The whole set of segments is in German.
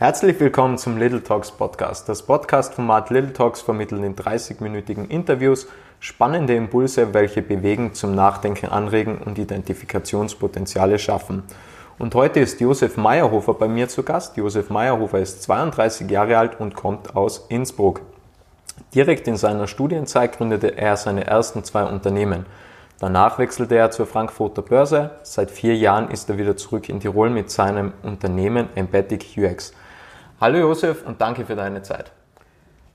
Herzlich willkommen zum Little Talks Podcast. Das Podcast-Format Little Talks vermittelt in 30-minütigen Interviews spannende Impulse, welche bewegen, zum Nachdenken anregen und Identifikationspotenziale schaffen. Und heute ist Josef Meyerhofer bei mir zu Gast. Josef Meyerhofer ist 32 Jahre alt und kommt aus Innsbruck. Direkt in seiner Studienzeit gründete er seine ersten zwei Unternehmen. Danach wechselte er zur Frankfurter Börse. Seit vier Jahren ist er wieder zurück in Tirol mit seinem Unternehmen Embedded UX. Hallo Josef und danke für deine Zeit.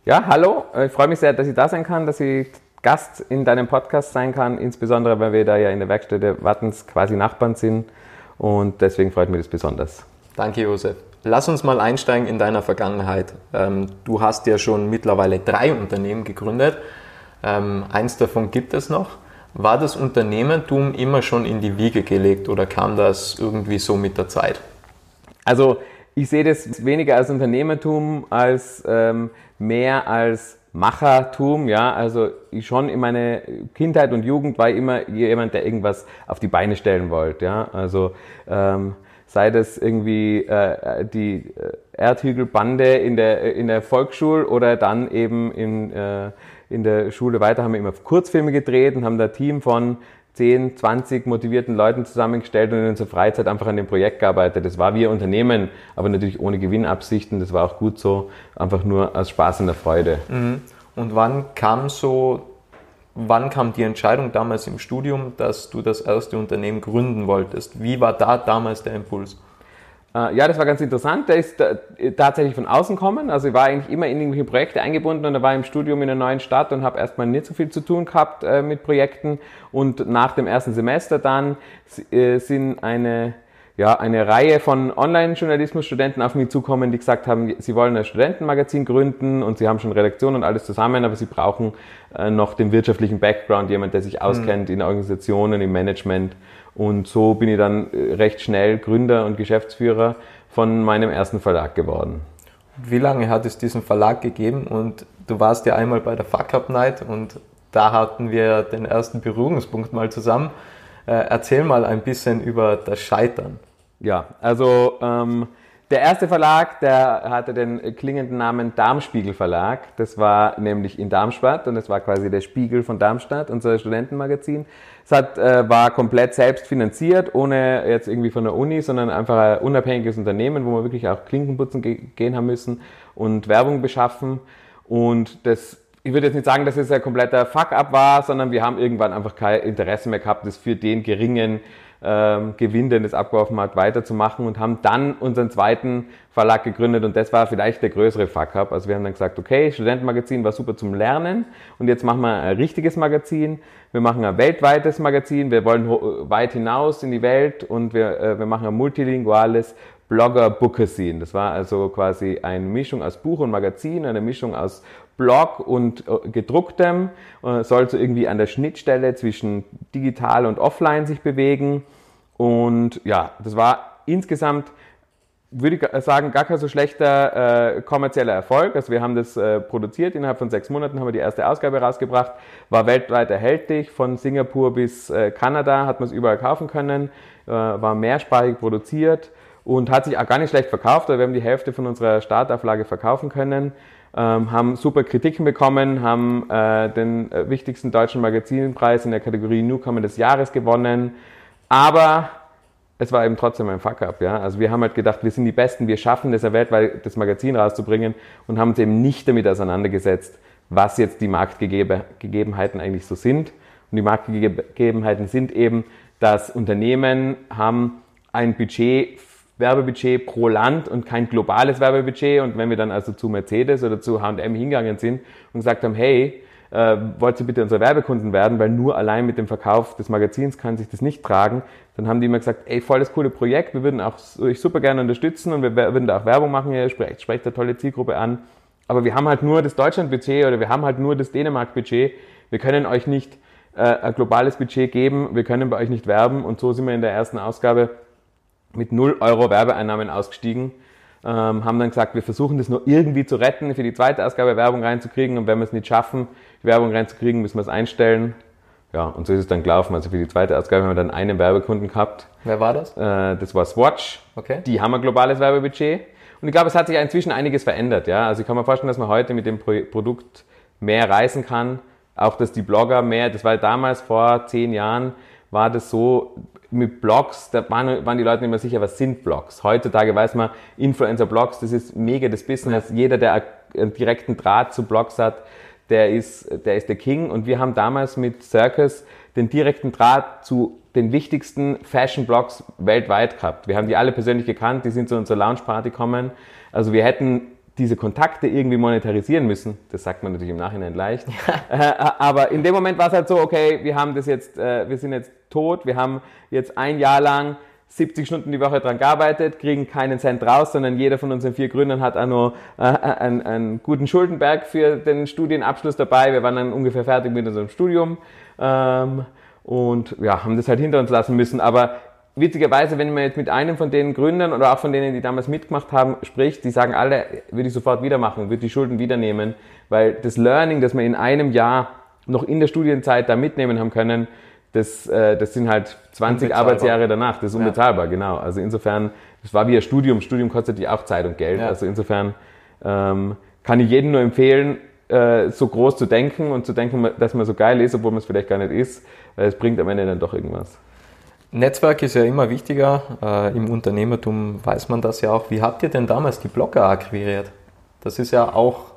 Ja, hallo. Ich freue mich sehr, dass ich da sein kann, dass ich Gast in deinem Podcast sein kann, insbesondere weil wir da ja in der Werkstätte Wattens quasi Nachbarn sind und deswegen freut mich das besonders. Danke Josef. Lass uns mal einsteigen in deiner Vergangenheit. Ähm, du hast ja schon mittlerweile drei Unternehmen gegründet. Ähm, eins davon gibt es noch. War das Unternehmertum immer schon in die Wiege gelegt oder kam das irgendwie so mit der Zeit? Also ich sehe das weniger als Unternehmertum, als ähm, mehr als Machertum, ja, also ich schon in meiner Kindheit und Jugend war ich immer jemand, der irgendwas auf die Beine stellen wollte, ja, also ähm, sei das irgendwie äh, die äh, Erdhügelbande in der, in der Volksschule oder dann eben in, äh, in der Schule weiter haben wir immer Kurzfilme gedreht und haben da Team von 10, 20 motivierten Leuten zusammengestellt und in unserer Freizeit einfach an dem Projekt gearbeitet. Das war wie Unternehmen, aber natürlich ohne Gewinnabsichten. Das war auch gut so, einfach nur aus Spaß und der Freude. Mhm. Und wann kam so, wann kam die Entscheidung damals im Studium, dass du das erste Unternehmen gründen wolltest? Wie war da damals der Impuls? Äh, ja, das war ganz interessant. Der ist äh, tatsächlich von außen kommen. Also ich war eigentlich immer in irgendwelche Projekte eingebunden und da war im Studium in einer neuen Stadt und habe erstmal nicht so viel zu tun gehabt äh, mit Projekten. Und nach dem ersten Semester dann sind eine ja, eine Reihe von Online-Journalismus-Studenten auf mich zukommen, die gesagt haben, sie wollen ein Studentenmagazin gründen und sie haben schon Redaktion und alles zusammen, aber sie brauchen noch den wirtschaftlichen Background, jemand, der sich auskennt in Organisationen, im Management und so bin ich dann äh, recht schnell Gründer und Geschäftsführer von meinem ersten Verlag geworden. Wie lange hat es diesen Verlag gegeben? Und du warst ja einmal bei der Fuck Up Night und da hatten wir den ersten Berührungspunkt mal zusammen. Äh, erzähl mal ein bisschen über das Scheitern. Ja, also ähm, der erste Verlag, der hatte den klingenden Namen Darmspiegel Verlag. Das war nämlich in Darmstadt und das war quasi der Spiegel von Darmstadt, unser Studentenmagazin. Es hat, äh, war komplett selbst finanziert, ohne jetzt irgendwie von der Uni, sondern einfach ein unabhängiges Unternehmen, wo wir wirklich auch Klinkenputzen ge gehen haben müssen und Werbung beschaffen. Und das, ich würde jetzt nicht sagen, dass es ein kompletter Fuck-up war, sondern wir haben irgendwann einfach kein Interesse mehr gehabt, das für den geringen ähm, Gewinn, den das abgeworfen hat, weiterzumachen und haben dann unseren zweiten Verlag gegründet und das war vielleicht der größere Fuck-up. Also wir haben dann gesagt, okay, Studentenmagazin war super zum Lernen und jetzt machen wir ein richtiges Magazin. Wir machen ein weltweites Magazin, wir wollen weit hinaus in die Welt und wir, äh, wir machen ein multilinguales Blogger-Booker-Scene. Das war also quasi eine Mischung aus Buch und Magazin, eine Mischung aus Blog und äh, gedrucktem, äh, soll so irgendwie an der Schnittstelle zwischen digital und offline sich bewegen. Und ja, das war insgesamt, würde ich sagen, gar kein so schlechter äh, kommerzieller Erfolg. Also wir haben das äh, produziert, innerhalb von sechs Monaten haben wir die erste Ausgabe rausgebracht, war weltweit erhältlich, von Singapur bis äh, Kanada hat man es überall kaufen können, äh, war mehrsprachig produziert und hat sich auch gar nicht schlecht verkauft. Wir haben die Hälfte von unserer Startauflage verkaufen können ähm, haben super Kritiken bekommen, haben äh, den äh, wichtigsten deutschen Magazinpreis in der Kategorie Newcomer des Jahres gewonnen. Aber es war eben trotzdem ein Fuck-up. Ja? Also wir haben halt gedacht, wir sind die Besten, wir schaffen das ja weltweit, das Magazin rauszubringen und haben uns eben nicht damit auseinandergesetzt, was jetzt die Marktgegebenheiten eigentlich so sind. Und die Marktgegebenheiten sind eben, dass Unternehmen haben ein Budget Werbebudget pro Land und kein globales Werbebudget. Und wenn wir dann also zu Mercedes oder zu H&M hingegangen sind und gesagt haben, hey, äh, wollt ihr bitte unsere Werbekunden werden, weil nur allein mit dem Verkauf des Magazins kann sich das nicht tragen, dann haben die immer gesagt, ey, voll das coole Projekt, wir würden auch euch super gerne unterstützen und wir würden da auch Werbung machen, ihr sprecht, sprecht eine tolle Zielgruppe an. Aber wir haben halt nur das Deutschland-Budget oder wir haben halt nur das Dänemark-Budget. Wir können euch nicht äh, ein globales Budget geben, wir können bei euch nicht werben und so sind wir in der ersten Ausgabe mit 0 Euro Werbeeinnahmen ausgestiegen, ähm, haben dann gesagt, wir versuchen das nur irgendwie zu retten, für die zweite Ausgabe Werbung reinzukriegen und wenn wir es nicht schaffen, Werbung reinzukriegen, müssen wir es einstellen. Ja, und so ist es dann gelaufen. Also für die zweite Ausgabe haben wir dann einen Werbekunden gehabt. Wer war das? Äh, das war Swatch. Okay. Die haben ein globales Werbebudget. Und ich glaube, es hat sich inzwischen einiges verändert. Ja? Also ich kann mir vorstellen, dass man heute mit dem Pro Produkt mehr reisen kann. Auch, dass die Blogger mehr, das war damals vor zehn Jahren, war das so, mit Blogs, da waren, waren die Leute nicht mehr sicher, was sind Blogs. Heutzutage weiß man, Influencer-Blogs, das ist mega das Business. Jeder, der einen direkten Draht zu Blogs hat, der ist, der ist der King. Und wir haben damals mit Circus den direkten Draht zu den wichtigsten Fashion-Blogs weltweit gehabt. Wir haben die alle persönlich gekannt, die sind zu unserer Lounge-Party gekommen. Also wir hätten diese Kontakte irgendwie monetarisieren müssen. Das sagt man natürlich im Nachhinein leicht. Ja. Äh, aber in dem Moment war es halt so, okay, wir haben das jetzt, äh, wir sind jetzt tot, wir haben jetzt ein Jahr lang 70 Stunden die Woche dran gearbeitet, kriegen keinen Cent raus, sondern jeder von unseren vier Gründern hat auch nur äh, einen, einen, guten Schuldenberg für den Studienabschluss dabei. Wir waren dann ungefähr fertig mit unserem Studium ähm, und ja, haben das halt hinter uns lassen müssen. Aber witzigerweise, wenn man jetzt mit einem von den Gründern oder auch von denen, die damals mitgemacht haben, spricht, die sagen alle, würde ich sofort wieder machen, würde die Schulden wieder nehmen, weil das Learning, das wir in einem Jahr noch in der Studienzeit da mitnehmen haben können, das, äh, das sind halt 20 Arbeitsjahre danach, das ist unbezahlbar, ja. genau. Also insofern, das war wie ein Studium, Studium kostet ja auch Zeit und Geld, ja. also insofern ähm, kann ich jedem nur empfehlen, äh, so groß zu denken und zu denken, dass man so geil ist, obwohl man es vielleicht gar nicht ist, weil es bringt am Ende dann doch irgendwas. Netzwerk ist ja immer wichtiger. Äh, Im Unternehmertum weiß man das ja auch. Wie habt ihr denn damals die Blogger akquiriert? Das ist ja auch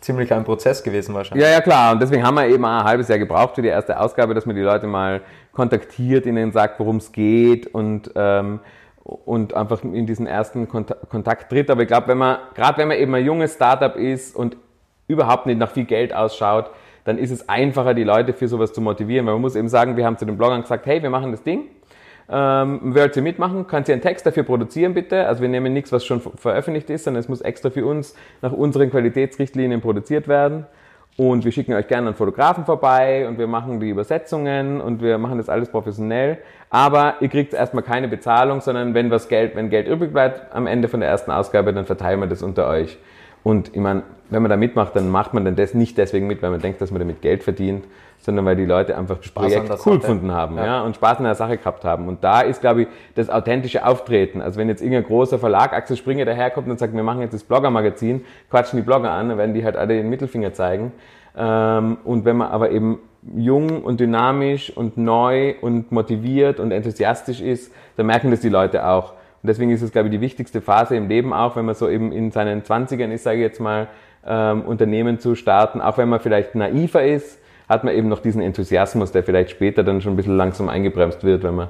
ziemlich ein Prozess gewesen wahrscheinlich. Ja, ja, klar. Und deswegen haben wir eben ein halbes Jahr gebraucht für die erste Ausgabe, dass man die Leute mal kontaktiert, ihnen sagt, worum es geht und, ähm, und einfach in diesen ersten Kontakt, Kontakt tritt. Aber ich glaube, wenn man, gerade wenn man eben ein junges Startup ist und überhaupt nicht nach viel Geld ausschaut, dann ist es einfacher, die Leute für sowas zu motivieren. Weil man muss eben sagen, wir haben zu den Bloggern gesagt, hey, wir machen das Ding ähm, wollt ihr mitmachen? Könnt ihr einen Text dafür produzieren, bitte? Also wir nehmen nichts, was schon veröffentlicht ist, sondern es muss extra für uns nach unseren Qualitätsrichtlinien produziert werden. Und wir schicken euch gerne einen Fotografen vorbei und wir machen die Übersetzungen und wir machen das alles professionell. Aber ihr kriegt erstmal keine Bezahlung, sondern wenn was Geld, wenn Geld übrig bleibt am Ende von der ersten Ausgabe, dann verteilen wir das unter euch. Und ich meine, wenn man da mitmacht, dann macht man dann das nicht deswegen mit, weil man denkt, dass man damit Geld verdient, sondern weil die Leute einfach das Spaß Projekt cool Sache. gefunden haben ja. ja. und Spaß an der Sache gehabt haben. Und da ist, glaube ich, das authentische Auftreten. Also wenn jetzt irgendein großer Verlag, Axel Springer, daherkommt und sagt, wir machen jetzt das Blogger-Magazin, quatschen die Blogger an, dann werden die halt alle den Mittelfinger zeigen. Ähm, und wenn man aber eben jung und dynamisch und neu und motiviert und enthusiastisch ist, dann merken das die Leute auch. Und deswegen ist es, glaube ich, die wichtigste Phase im Leben auch, wenn man so eben in seinen Zwanzigern ist, sage ich jetzt mal, ähm, Unternehmen zu starten, auch wenn man vielleicht naiver ist, hat man eben noch diesen Enthusiasmus, der vielleicht später dann schon ein bisschen langsam eingebremst wird, wenn man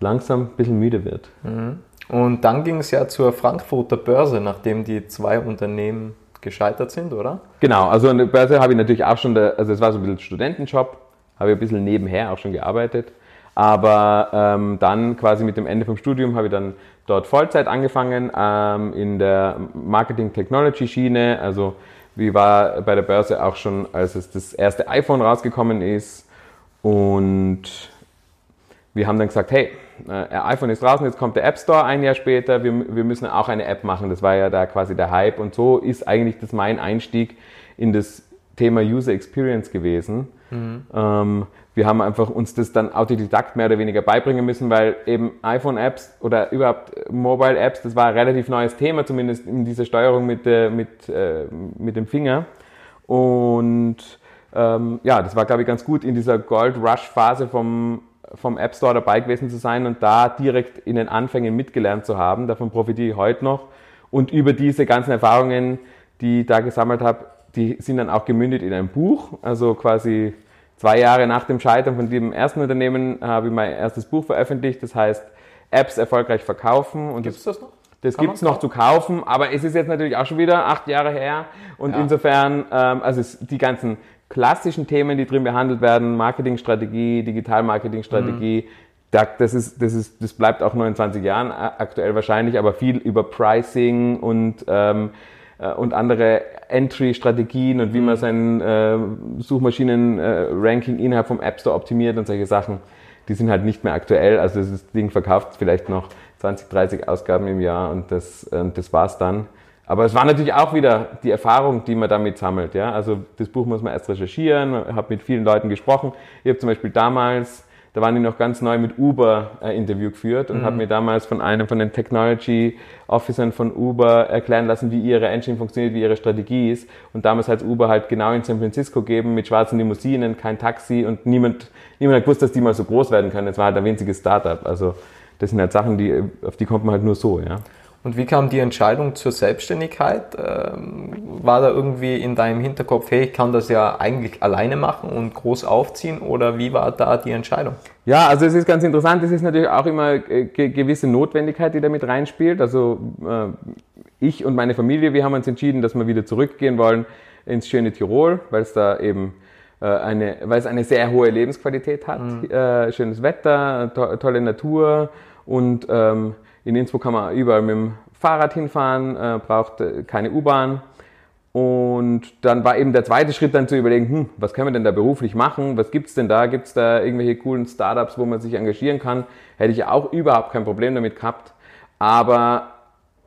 langsam ein bisschen müde wird. Mhm. Und dann ging es ja zur Frankfurter Börse, nachdem die zwei Unternehmen gescheitert sind, oder? Genau, also an der Börse habe ich natürlich auch schon, also es war so ein bisschen Studentenjob, habe ich ein bisschen nebenher auch schon gearbeitet. Aber ähm, dann quasi mit dem Ende vom Studium habe ich dann dort Vollzeit angefangen ähm, in der Marketing Technology Schiene, also wie war bei der Börse auch schon, als es das erste iPhone rausgekommen ist. Und wir haben dann gesagt, hey, äh, iPhone ist draußen, jetzt kommt der App Store ein Jahr später, wir, wir müssen auch eine App machen. Das war ja da quasi der Hype. Und so ist eigentlich das mein Einstieg in das Thema User Experience gewesen. Mhm. Ähm, wir haben einfach uns das dann autodidakt mehr oder weniger beibringen müssen, weil eben iPhone-Apps oder überhaupt Mobile-Apps, das war ein relativ neues Thema, zumindest in dieser Steuerung mit, äh, mit, äh, mit dem Finger. Und ähm, ja, das war, glaube ich, ganz gut in dieser Gold-Rush-Phase vom, vom App Store dabei gewesen zu sein und da direkt in den Anfängen mitgelernt zu haben. Davon profitiere ich heute noch. Und über diese ganzen Erfahrungen, die ich da gesammelt habe, die sind dann auch gemündet in ein Buch, also quasi zwei Jahre nach dem Scheitern von dem ersten Unternehmen habe ich mein erstes Buch veröffentlicht, das heißt Apps erfolgreich verkaufen. Gibt es das noch? Das gibt es noch zu kaufen, aber es ist jetzt natürlich auch schon wieder acht Jahre her und ja. insofern, ähm, also die ganzen klassischen Themen, die drin behandelt werden, Marketingstrategie, Digital-Marketingstrategie, mhm. das, ist, das, ist, das bleibt auch nur in 20 Jahren aktuell wahrscheinlich, aber viel über Pricing und ähm, äh, und andere Entry-Strategien und wie man mhm. sein äh, Suchmaschinen-Ranking äh, innerhalb vom App Store optimiert und solche Sachen, die sind halt nicht mehr aktuell. Also das Ding verkauft vielleicht noch 20, 30 Ausgaben im Jahr und das, äh, das war's dann. Aber es war natürlich auch wieder die Erfahrung, die man damit sammelt. Ja? Also das Buch muss man erst recherchieren, habe mit vielen Leuten gesprochen. Ich habe zum Beispiel damals da waren die noch ganz neu mit Uber äh, Interview geführt und mhm. habe mir damals von einem von den Technology Officern von Uber erklären lassen, wie ihre Engine funktioniert, wie ihre Strategie ist. Und damals hat Uber halt genau in San Francisco gegeben mit schwarzen Limousinen, kein Taxi und niemand, niemand hat gewusst, dass die mal so groß werden können. Es war halt ein winziges Startup. Also das sind halt Sachen, die, auf die kommt man halt nur so, ja. Und wie kam die Entscheidung zur Selbstständigkeit? Ähm, war da irgendwie in deinem Hinterkopf, hey, ich kann das ja eigentlich alleine machen und groß aufziehen? Oder wie war da die Entscheidung? Ja, also es ist ganz interessant. Es ist natürlich auch immer äh, gewisse Notwendigkeit, die da mit reinspielt. Also äh, ich und meine Familie, wir haben uns entschieden, dass wir wieder zurückgehen wollen ins schöne Tirol, weil es da eben äh, eine, weil es eine sehr hohe Lebensqualität hat. Mhm. schönes Wetter, to tolle Natur und ähm, in Innsbruck kann man überall mit dem Fahrrad hinfahren, äh, braucht äh, keine U-Bahn. Und dann war eben der zweite Schritt dann zu überlegen, hm, was können wir denn da beruflich machen? Was gibt's denn da? Gibt's da irgendwelche coolen Startups, wo man sich engagieren kann? Hätte ich auch überhaupt kein Problem damit gehabt. Aber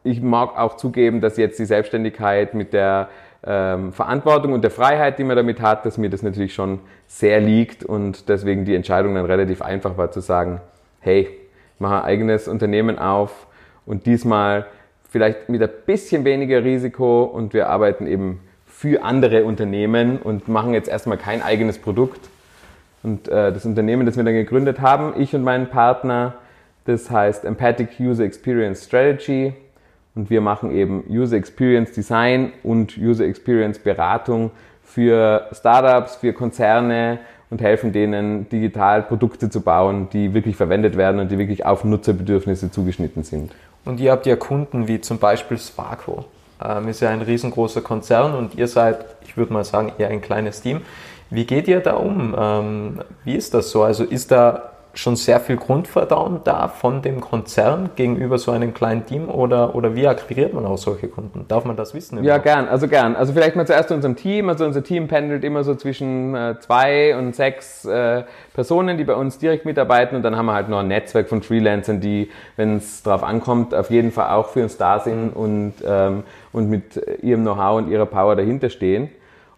ich mag auch zugeben, dass jetzt die Selbstständigkeit mit der ähm, Verantwortung und der Freiheit, die man damit hat, dass mir das natürlich schon sehr liegt und deswegen die Entscheidung dann relativ einfach war zu sagen, hey, mache ein eigenes Unternehmen auf und diesmal vielleicht mit ein bisschen weniger Risiko und wir arbeiten eben für andere Unternehmen und machen jetzt erstmal kein eigenes Produkt. Und äh, das Unternehmen, das wir dann gegründet haben, ich und mein Partner, das heißt Empathic User Experience Strategy. Und wir machen eben User Experience Design und User Experience Beratung für Startups, für Konzerne, und helfen denen, digital Produkte zu bauen, die wirklich verwendet werden und die wirklich auf Nutzerbedürfnisse zugeschnitten sind. Und ihr habt ja Kunden wie zum Beispiel Sparco. Ähm, ist ja ein riesengroßer Konzern und ihr seid, ich würde mal sagen, eher ein kleines Team. Wie geht ihr da um? Ähm, wie ist das so? Also ist da schon sehr viel Grundvertrauen da von dem Konzern gegenüber so einem kleinen Team oder, oder wie akquiriert man auch solche Kunden? Darf man das wissen? Ja, gern, also gern. Also vielleicht mal zuerst zu unserem Team. Also unser Team pendelt immer so zwischen äh, zwei und sechs äh, Personen, die bei uns direkt mitarbeiten und dann haben wir halt noch ein Netzwerk von Freelancern, die, wenn es darauf ankommt, auf jeden Fall auch für uns da sind und, ähm, und mit ihrem Know-how und ihrer Power dahinter stehen.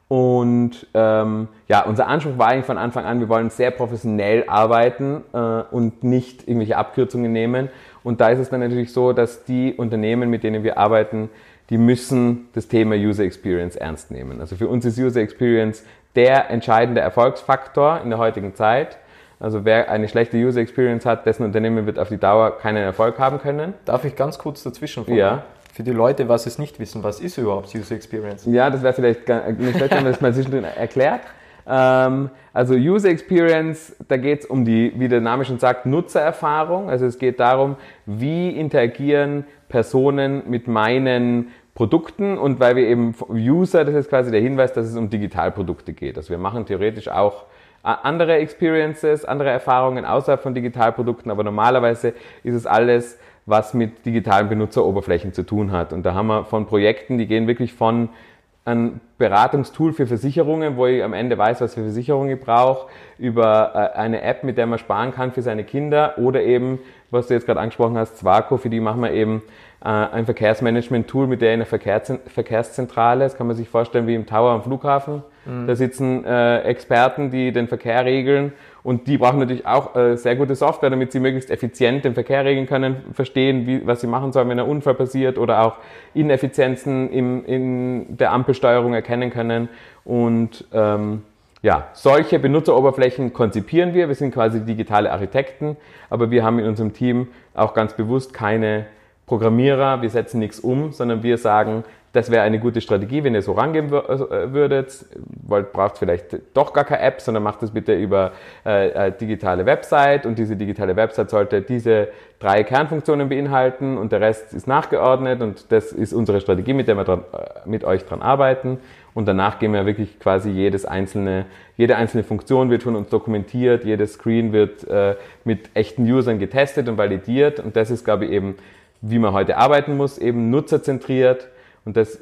Und ähm, ja, unser Anspruch war eigentlich von Anfang an, wir wollen sehr professionell arbeiten äh, und nicht irgendwelche Abkürzungen nehmen. Und da ist es dann natürlich so, dass die Unternehmen, mit denen wir arbeiten, die müssen das Thema User Experience ernst nehmen. Also für uns ist User Experience der entscheidende Erfolgsfaktor in der heutigen Zeit. Also wer eine schlechte User Experience hat, dessen Unternehmen wird auf die Dauer keinen Erfolg haben können. Darf ich ganz kurz dazwischen fragen? Ja für die Leute, was es nicht wissen, was ist überhaupt User Experience? Ja, das wäre vielleicht nicht schlecht, wenn man das mal zwischendrin erklärt. Ähm, also User Experience, da geht es um die, wie der Name schon sagt, Nutzererfahrung. Also es geht darum, wie interagieren Personen mit meinen Produkten und weil wir eben User, das ist quasi der Hinweis, dass es um Digitalprodukte geht. Also wir machen theoretisch auch äh, andere Experiences, andere Erfahrungen außerhalb von Digitalprodukten, aber normalerweise ist es alles was mit digitalen Benutzeroberflächen zu tun hat. Und da haben wir von Projekten, die gehen wirklich von ein Beratungstool für Versicherungen, wo ich am Ende weiß, was für Versicherungen ich brauche, über äh, eine App, mit der man sparen kann für seine Kinder oder eben, was du jetzt gerade angesprochen hast, Zwaco, für die machen wir eben äh, ein Verkehrsmanagement-Tool mit der in der Verkehrszentrale. Das kann man sich vorstellen wie im Tower am Flughafen. Mhm. Da sitzen äh, Experten, die den Verkehr regeln und die brauchen natürlich auch äh, sehr gute Software, damit sie möglichst effizient den Verkehr regeln können, verstehen, wie, was sie machen sollen, wenn ein Unfall passiert oder auch Ineffizienzen im, in der Ampelsteuerung erkennen können. Und ähm, ja, solche Benutzeroberflächen konzipieren wir. Wir sind quasi digitale Architekten, aber wir haben in unserem Team auch ganz bewusst keine Programmierer, wir setzen nichts um, sondern wir sagen, das wäre eine gute Strategie, wenn ihr so rangehen äh, würdet. Wollt, braucht vielleicht doch gar keine App, sondern macht das bitte über äh, digitale Website. Und diese digitale Website sollte diese drei Kernfunktionen beinhalten und der Rest ist nachgeordnet. Und das ist unsere Strategie, mit der wir dran, äh, mit euch dran arbeiten. Und danach gehen wir wirklich quasi jedes einzelne, jede einzelne Funktion wird von uns dokumentiert, jedes Screen wird äh, mit echten Usern getestet und validiert. Und das ist, glaube ich, eben, wie man heute arbeiten muss, eben nutzerzentriert und das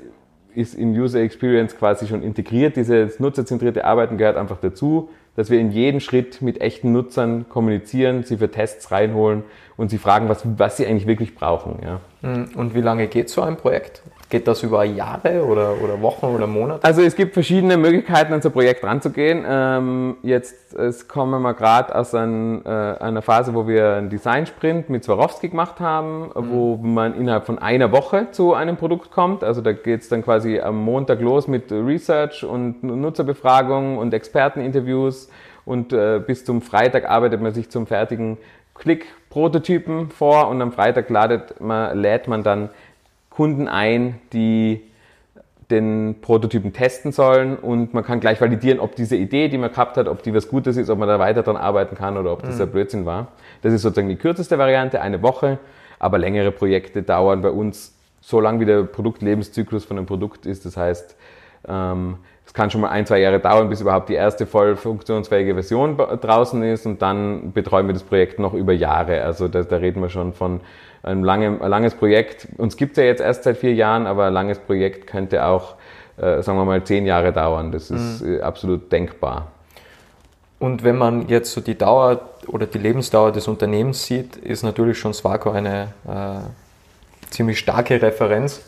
ist in User Experience quasi schon integriert. Dieses nutzerzentrierte Arbeiten gehört einfach dazu, dass wir in jedem Schritt mit echten Nutzern kommunizieren, sie für Tests reinholen und sie fragen, was, was sie eigentlich wirklich brauchen. Ja. Mhm. Und wie lange geht so ein Projekt? Geht das über Jahre oder, oder Wochen oder Monate? Also es gibt verschiedene Möglichkeiten, an so ein Projekt ranzugehen. Ähm, jetzt es kommen wir gerade aus ein, äh, einer Phase, wo wir einen Design-Sprint mit Swarovski gemacht haben, mhm. wo man innerhalb von einer Woche zu einem Produkt kommt. Also da geht es dann quasi am Montag los mit Research und Nutzerbefragung und Experteninterviews und äh, bis zum Freitag arbeitet man sich zum fertigen Klick-Prototypen vor und am Freitag ladet man, lädt man dann Kunden ein, die den Prototypen testen sollen und man kann gleich validieren, ob diese Idee, die man gehabt hat, ob die was Gutes ist, ob man da weiter dran arbeiten kann oder ob das mhm. ein Blödsinn war. Das ist sozusagen die kürzeste Variante, eine Woche, aber längere Projekte dauern bei uns so lang wie der Produktlebenszyklus von einem Produkt ist. Das heißt, ähm, es kann schon mal ein, zwei Jahre dauern, bis überhaupt die erste voll funktionsfähige Version draußen ist und dann betreuen wir das Projekt noch über Jahre. Also da, da reden wir schon von ein, lange, ein langes Projekt. Uns gibt es ja jetzt erst seit vier Jahren, aber ein langes Projekt könnte auch, äh, sagen wir mal, zehn Jahre dauern. Das ist mhm. Äh, absolut denkbar. Und wenn man jetzt so die Dauer oder die Lebensdauer des Unternehmens sieht, ist natürlich schon Swaco eine äh, ziemlich starke Referenz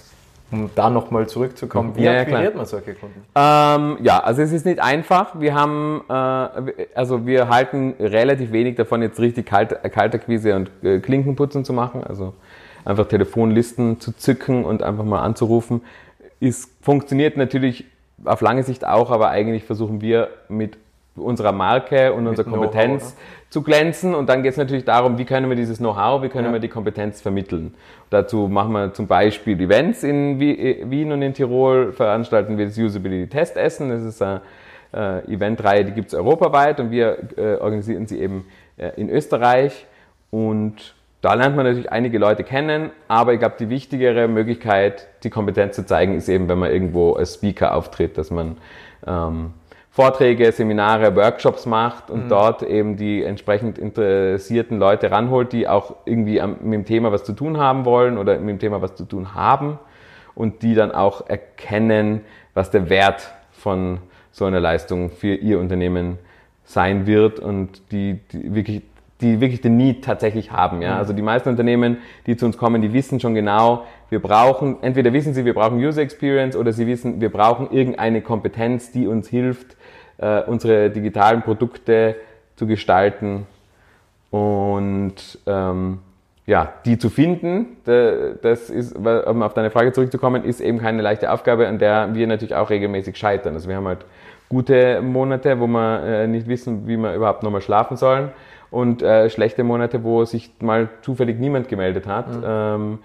um da nochmal zurückzukommen, wie ja, akquiriert man solche Kunden? Ähm, ja, also es ist nicht einfach. Wir haben, äh, also wir halten relativ wenig davon, jetzt richtig Kalt, Kaltakquise und äh, Klinkenputzen zu machen. Also einfach Telefonlisten zu zücken und einfach mal anzurufen. Ist, funktioniert natürlich auf lange Sicht auch, aber eigentlich versuchen wir mit unserer Marke und unserer Kompetenz zu glänzen. Und dann geht es natürlich darum, wie können wir dieses Know-how, wie können ja. wir die Kompetenz vermitteln. Dazu machen wir zum Beispiel Events in Wien und in Tirol, veranstalten wir das Usability Testessen. Das ist eine äh, Eventreihe, die gibt es europaweit und wir äh, organisieren sie eben äh, in Österreich. Und da lernt man natürlich einige Leute kennen, aber ich glaube, die wichtigere Möglichkeit, die Kompetenz zu zeigen, ist eben, wenn man irgendwo als Speaker auftritt, dass man ähm, Vorträge, Seminare, Workshops macht und mhm. dort eben die entsprechend interessierten Leute ranholt, die auch irgendwie mit dem Thema was zu tun haben wollen oder mit dem Thema was zu tun haben und die dann auch erkennen, was der Wert von so einer Leistung für ihr Unternehmen sein wird und die, die wirklich die wirklich den Need tatsächlich haben. Ja? Mhm. Also die meisten Unternehmen, die zu uns kommen, die wissen schon genau, wir brauchen, entweder wissen sie, wir brauchen User Experience oder sie wissen, wir brauchen irgendeine Kompetenz, die uns hilft, äh, unsere digitalen Produkte zu gestalten und ähm, ja, die zu finden, das ist, um auf deine Frage zurückzukommen, ist eben keine leichte Aufgabe, an der wir natürlich auch regelmäßig scheitern. Also wir haben halt gute Monate, wo wir äh, nicht wissen, wie wir überhaupt nochmal schlafen sollen und äh, schlechte Monate, wo sich mal zufällig niemand gemeldet hat. Mhm.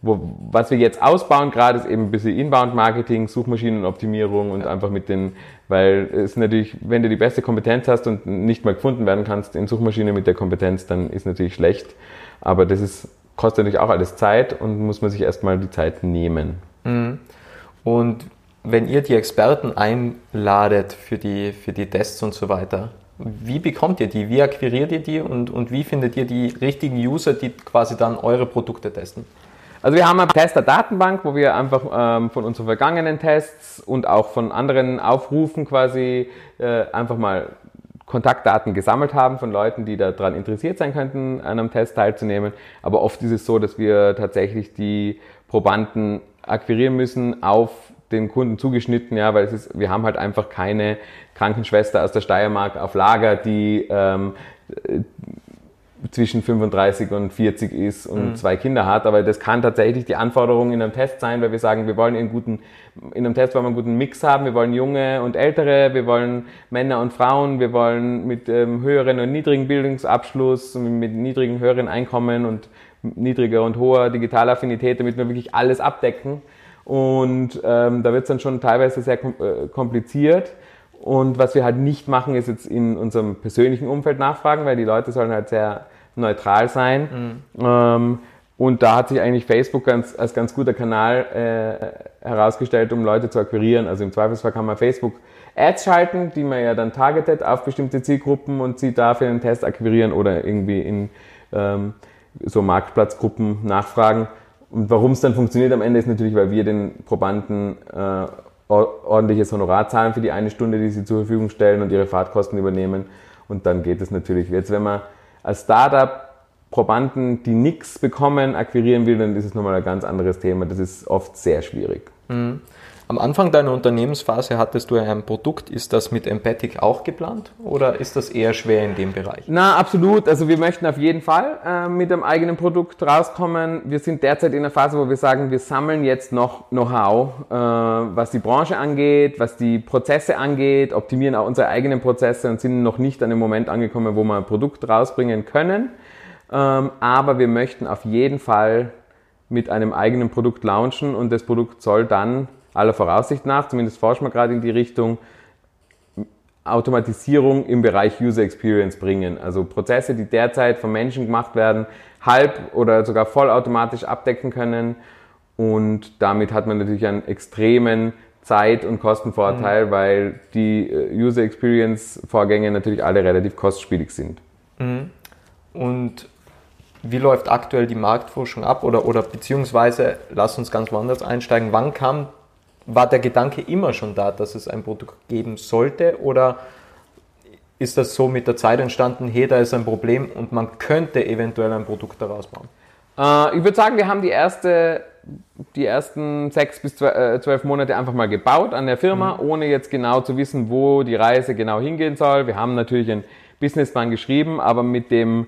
Wo, was wir jetzt ausbauen gerade, ist eben ein bisschen Inbound-Marketing, Suchmaschinenoptimierung und einfach mit den, weil es natürlich, wenn du die beste Kompetenz hast und nicht mal gefunden werden kannst in Suchmaschine mit der Kompetenz, dann ist natürlich schlecht. Aber das ist, kostet natürlich auch alles Zeit und muss man sich erstmal die Zeit nehmen. Mhm. Und wenn ihr die Experten einladet für die, für die Tests und so weiter, wie bekommt ihr die? Wie akquiriert ihr die und, und wie findet ihr die richtigen User, die quasi dann eure Produkte testen? Also wir haben eine Tester-Datenbank, wo wir einfach ähm, von unseren vergangenen Tests und auch von anderen Aufrufen quasi äh, einfach mal Kontaktdaten gesammelt haben von Leuten, die daran interessiert sein könnten, an einem Test teilzunehmen. Aber oft ist es so, dass wir tatsächlich die Probanden akquirieren müssen auf den Kunden zugeschnitten, ja, weil es ist, wir haben halt einfach keine Krankenschwester aus der Steiermark auf Lager, die ähm, zwischen 35 und 40 ist und mhm. zwei Kinder hat, aber das kann tatsächlich die Anforderung in einem Test sein, weil wir sagen, wir wollen einen guten, in einem Test wollen wir einen guten Mix haben, wir wollen junge und ältere, wir wollen Männer und Frauen, wir wollen mit ähm, höheren und niedrigen Bildungsabschluss, mit niedrigen, höheren Einkommen und niedriger und hoher Digitalaffinität, damit wir wirklich alles abdecken und ähm, da wird es dann schon teilweise sehr äh, kompliziert. Und was wir halt nicht machen, ist jetzt in unserem persönlichen Umfeld nachfragen, weil die Leute sollen halt sehr neutral sein. Mhm. Ähm, und da hat sich eigentlich Facebook ganz, als ganz guter Kanal äh, herausgestellt, um Leute zu akquirieren. Also im Zweifelsfall kann man Facebook Ads schalten, die man ja dann targetet auf bestimmte Zielgruppen und sie dafür einen Test akquirieren oder irgendwie in ähm, so Marktplatzgruppen nachfragen. Und warum es dann funktioniert am Ende ist natürlich, weil wir den Probanden äh, ordentliches Honorar zahlen für die eine Stunde, die sie zur Verfügung stellen und ihre Fahrtkosten übernehmen. Und dann geht es natürlich. Jetzt, wenn man als Startup Probanden, die nichts bekommen, akquirieren will, dann ist es nochmal ein ganz anderes Thema. Das ist oft sehr schwierig. Mhm. Am Anfang deiner Unternehmensphase hattest du ein Produkt. Ist das mit Empathic auch geplant oder ist das eher schwer in dem Bereich? Na, absolut. Also wir möchten auf jeden Fall äh, mit einem eigenen Produkt rauskommen. Wir sind derzeit in einer Phase, wo wir sagen, wir sammeln jetzt noch Know-how, äh, was die Branche angeht, was die Prozesse angeht, optimieren auch unsere eigenen Prozesse und sind noch nicht an dem Moment angekommen, wo wir ein Produkt rausbringen können. Ähm, aber wir möchten auf jeden Fall mit einem eigenen Produkt launchen und das Produkt soll dann aller Voraussicht nach, zumindest forschen wir gerade in die Richtung, Automatisierung im Bereich User Experience bringen. Also Prozesse, die derzeit von Menschen gemacht werden, halb oder sogar vollautomatisch abdecken können. Und damit hat man natürlich einen extremen Zeit- und Kostenvorteil, mhm. weil die äh, User Experience Vorgänge natürlich alle relativ kostspielig sind. Mhm. Und wie läuft aktuell die Marktforschung ab oder, oder beziehungsweise, lass uns ganz woanders einsteigen, wann kam war der Gedanke immer schon da, dass es ein Produkt geben sollte oder ist das so mit der Zeit entstanden, hey, da ist ein Problem und man könnte eventuell ein Produkt daraus bauen? Äh, ich würde sagen, wir haben die, erste, die ersten sechs bis äh, zwölf Monate einfach mal gebaut an der Firma, mhm. ohne jetzt genau zu wissen, wo die Reise genau hingehen soll. Wir haben natürlich einen Businessplan geschrieben, aber mit dem,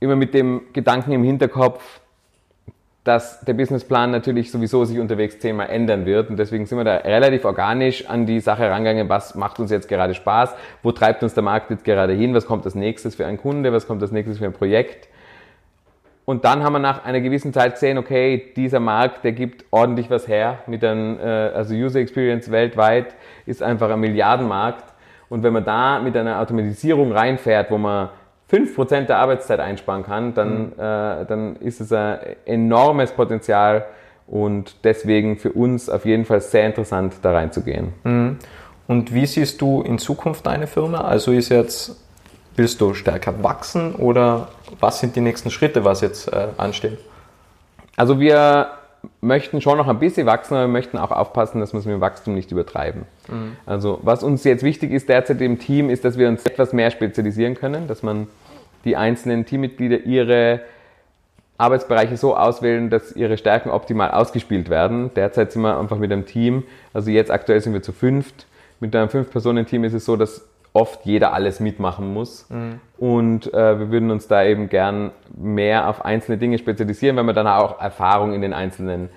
immer mit dem Gedanken im Hinterkopf, dass der Businessplan natürlich sowieso sich unterwegs zehnmal ändern wird. Und deswegen sind wir da relativ organisch an die Sache rangegangen, was macht uns jetzt gerade Spaß, wo treibt uns der Markt jetzt gerade hin, was kommt als nächstes für einen Kunde, was kommt als nächstes für ein Projekt. Und dann haben wir nach einer gewissen Zeit gesehen, okay, dieser Markt, der gibt ordentlich was her. Mit einem, äh, also User Experience weltweit ist einfach ein Milliardenmarkt. Und wenn man da mit einer Automatisierung reinfährt, wo man 5% der Arbeitszeit einsparen kann, dann, mhm. äh, dann ist es ein enormes Potenzial und deswegen für uns auf jeden Fall sehr interessant, da reinzugehen. Mhm. Und wie siehst du in Zukunft deine Firma? Also ist jetzt, willst du stärker wachsen oder was sind die nächsten Schritte, was jetzt äh, ansteht? Also wir möchten schon noch ein bisschen wachsen, aber wir möchten auch aufpassen, dass wir es mit dem Wachstum nicht übertreiben. Mhm. Also was uns jetzt wichtig ist derzeit im Team, ist, dass wir uns etwas mehr spezialisieren können, dass man die einzelnen Teammitglieder ihre Arbeitsbereiche so auswählen, dass ihre Stärken optimal ausgespielt werden. Derzeit sind wir einfach mit einem Team, also jetzt aktuell sind wir zu fünft. Mit einem Fünf-Personen-Team ist es so, dass oft jeder alles mitmachen muss. Mhm. Und äh, wir würden uns da eben gern mehr auf einzelne Dinge spezialisieren, weil man dann auch Erfahrung in den einzelnen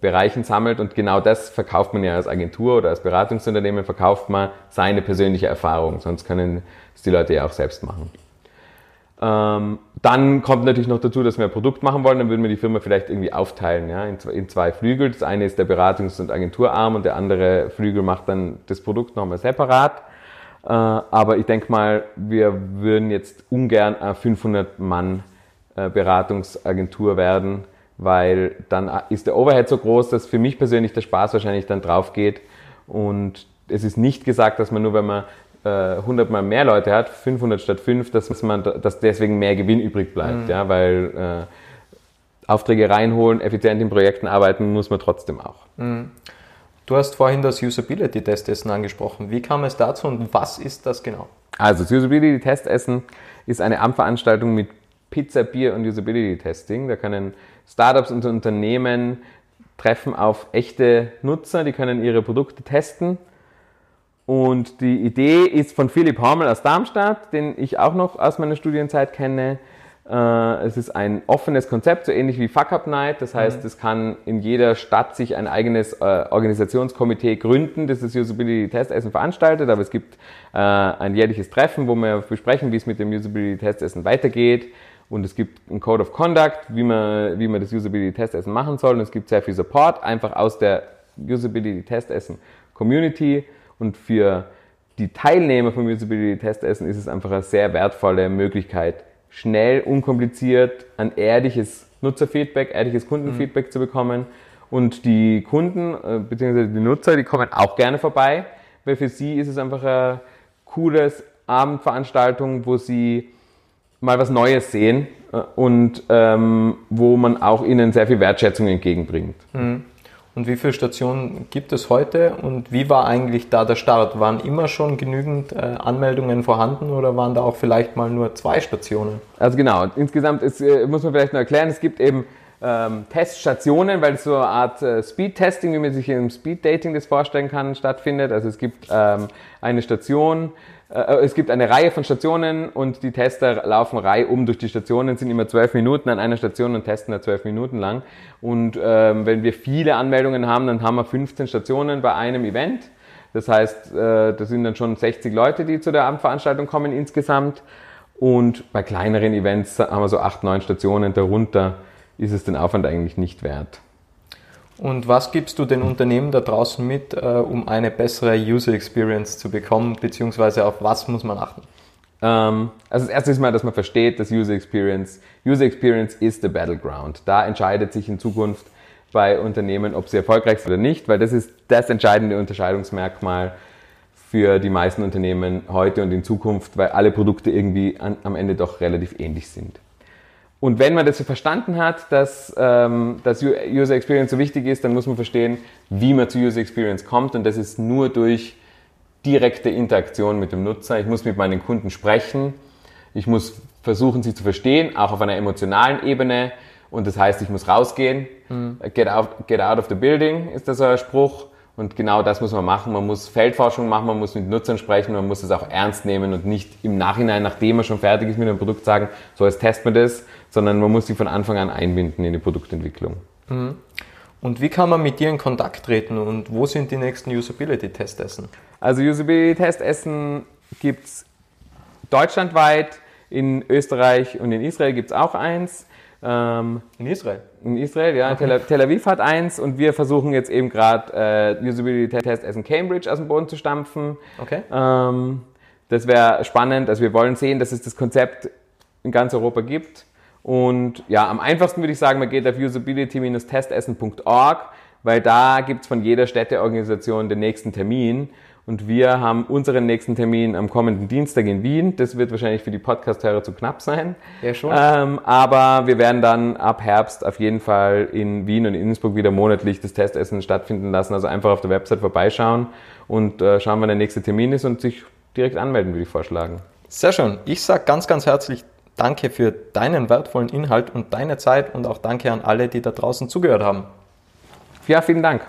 Bereichen sammelt. Und genau das verkauft man ja als Agentur oder als Beratungsunternehmen, verkauft man seine persönliche Erfahrung. Sonst können es die Leute ja auch selbst machen. Ähm, dann kommt natürlich noch dazu, dass wir ein Produkt machen wollen, dann würden wir die Firma vielleicht irgendwie aufteilen ja, in, zwei, in zwei Flügel. Das eine ist der Beratungs- und Agenturarm und der andere Flügel macht dann das Produkt nochmal separat. Äh, aber ich denke mal, wir würden jetzt ungern eine 500 Mann äh, Beratungsagentur werden, weil dann ist der Overhead so groß, dass für mich persönlich der Spaß wahrscheinlich dann drauf geht. Und es ist nicht gesagt, dass man nur, wenn man 100 äh, mal mehr Leute hat, 500 statt 5, dass, man, dass deswegen mehr Gewinn übrig bleibt, mhm. ja, weil äh, Aufträge reinholen, effizient in Projekten arbeiten muss man trotzdem auch. Mhm. Du hast vorhin das Usability-Testessen angesprochen. Wie kam es dazu und was ist das genau? Also das Usability-Testessen ist eine Amtveranstaltung mit Pizza, Bier und Usability-Testing. Da können Startups und Unternehmen treffen auf echte Nutzer, die können ihre Produkte testen und die Idee ist von Philipp Hormel aus Darmstadt, den ich auch noch aus meiner Studienzeit kenne. Äh, es ist ein offenes Konzept, so ähnlich wie Fuck Up Night. Das heißt, mhm. es kann in jeder Stadt sich ein eigenes äh, Organisationskomitee gründen, das das Usability Testessen veranstaltet. Aber es gibt äh, ein jährliches Treffen, wo wir besprechen, wie es mit dem Usability Testessen weitergeht. Und es gibt einen Code of Conduct, wie man, wie man das Usability Testessen machen soll. Und es gibt sehr viel Support, einfach aus der Usability Testessen Community. Und für die Teilnehmer vom Usability Testessen ist es einfach eine sehr wertvolle Möglichkeit, schnell, unkompliziert ein ehrliches Nutzerfeedback, ehrliches Kundenfeedback mhm. zu bekommen. Und die Kunden äh, bzw. die Nutzer, die kommen auch gerne vorbei, weil für sie ist es einfach eine cooles Abendveranstaltung, wo sie mal was Neues sehen äh, und ähm, wo man auch ihnen sehr viel Wertschätzung entgegenbringt. Mhm. Und wie viele Stationen gibt es heute und wie war eigentlich da der Start? Waren immer schon genügend äh, Anmeldungen vorhanden oder waren da auch vielleicht mal nur zwei Stationen? Also genau, insgesamt ist, äh, muss man vielleicht noch erklären, es gibt eben ähm, Teststationen, weil es so eine Art äh, Speed-Testing, wie man sich im Speed-Dating das vorstellen kann, stattfindet. Also es gibt ähm, eine Station, es gibt eine Reihe von Stationen und die Tester laufen reihum durch die Stationen, sind immer zwölf Minuten an einer Station und testen da zwölf Minuten lang. Und ähm, wenn wir viele Anmeldungen haben, dann haben wir 15 Stationen bei einem Event. Das heißt, äh, das sind dann schon 60 Leute, die zu der Abendveranstaltung kommen insgesamt. Und bei kleineren Events haben wir so acht, neun Stationen. Darunter ist es den Aufwand eigentlich nicht wert. Und was gibst du den Unternehmen da draußen mit, äh, um eine bessere User Experience zu bekommen, beziehungsweise auf was muss man achten? Ähm, also das erste ist mal, dass man versteht, dass User Experience, User Experience ist the battleground. Da entscheidet sich in Zukunft bei Unternehmen, ob sie erfolgreich sind oder nicht, weil das ist das entscheidende Unterscheidungsmerkmal für die meisten Unternehmen heute und in Zukunft, weil alle Produkte irgendwie an, am Ende doch relativ ähnlich sind. Und wenn man das so verstanden hat, dass, ähm, dass User Experience so wichtig ist, dann muss man verstehen, wie man zu User Experience kommt. Und das ist nur durch direkte Interaktion mit dem Nutzer. Ich muss mit meinen Kunden sprechen. Ich muss versuchen, sie zu verstehen, auch auf einer emotionalen Ebene. Und das heißt, ich muss rausgehen. Mhm. Get, out, get out of the building ist das ein Spruch. Und genau das muss man machen. Man muss Feldforschung machen, man muss mit Nutzern sprechen, man muss es auch ernst nehmen und nicht im Nachhinein, nachdem man schon fertig ist mit dem Produkt, sagen, so jetzt testen wir das, sondern man muss sie von Anfang an einbinden in die Produktentwicklung. Mhm. Und wie kann man mit dir in Kontakt treten und wo sind die nächsten Usability-Testessen? Also Usability-Testessen gibt es deutschlandweit, in Österreich und in Israel gibt es auch eins. Ähm, in Israel? In Israel, ja. Okay. Tel, Aviv hat eins und wir versuchen jetzt eben gerade äh, Usability-Test in Cambridge aus dem Boden zu stampfen. Okay. Ähm, das wäre spannend. Also wir wollen sehen, dass es das Konzept in ganz Europa gibt. Und ja, am einfachsten würde ich sagen, man geht auf usability-testessen.org, weil da gibt es von jeder Städteorganisation den nächsten Termin. Und wir haben unseren nächsten Termin am kommenden Dienstag in Wien. Das wird wahrscheinlich für die Podcast-Hörer zu knapp sein. Ja, schon. Ähm, aber wir werden dann ab Herbst auf jeden Fall in Wien und Innsbruck wieder monatlich das Testessen stattfinden lassen. Also einfach auf der Website vorbeischauen und äh, schauen, wann der nächste Termin ist und sich direkt anmelden, würde ich vorschlagen. Sehr schön. Ich sage ganz, ganz herzlich Danke für deinen wertvollen Inhalt und deine Zeit und auch danke an alle, die da draußen zugehört haben. Ja, vielen Dank.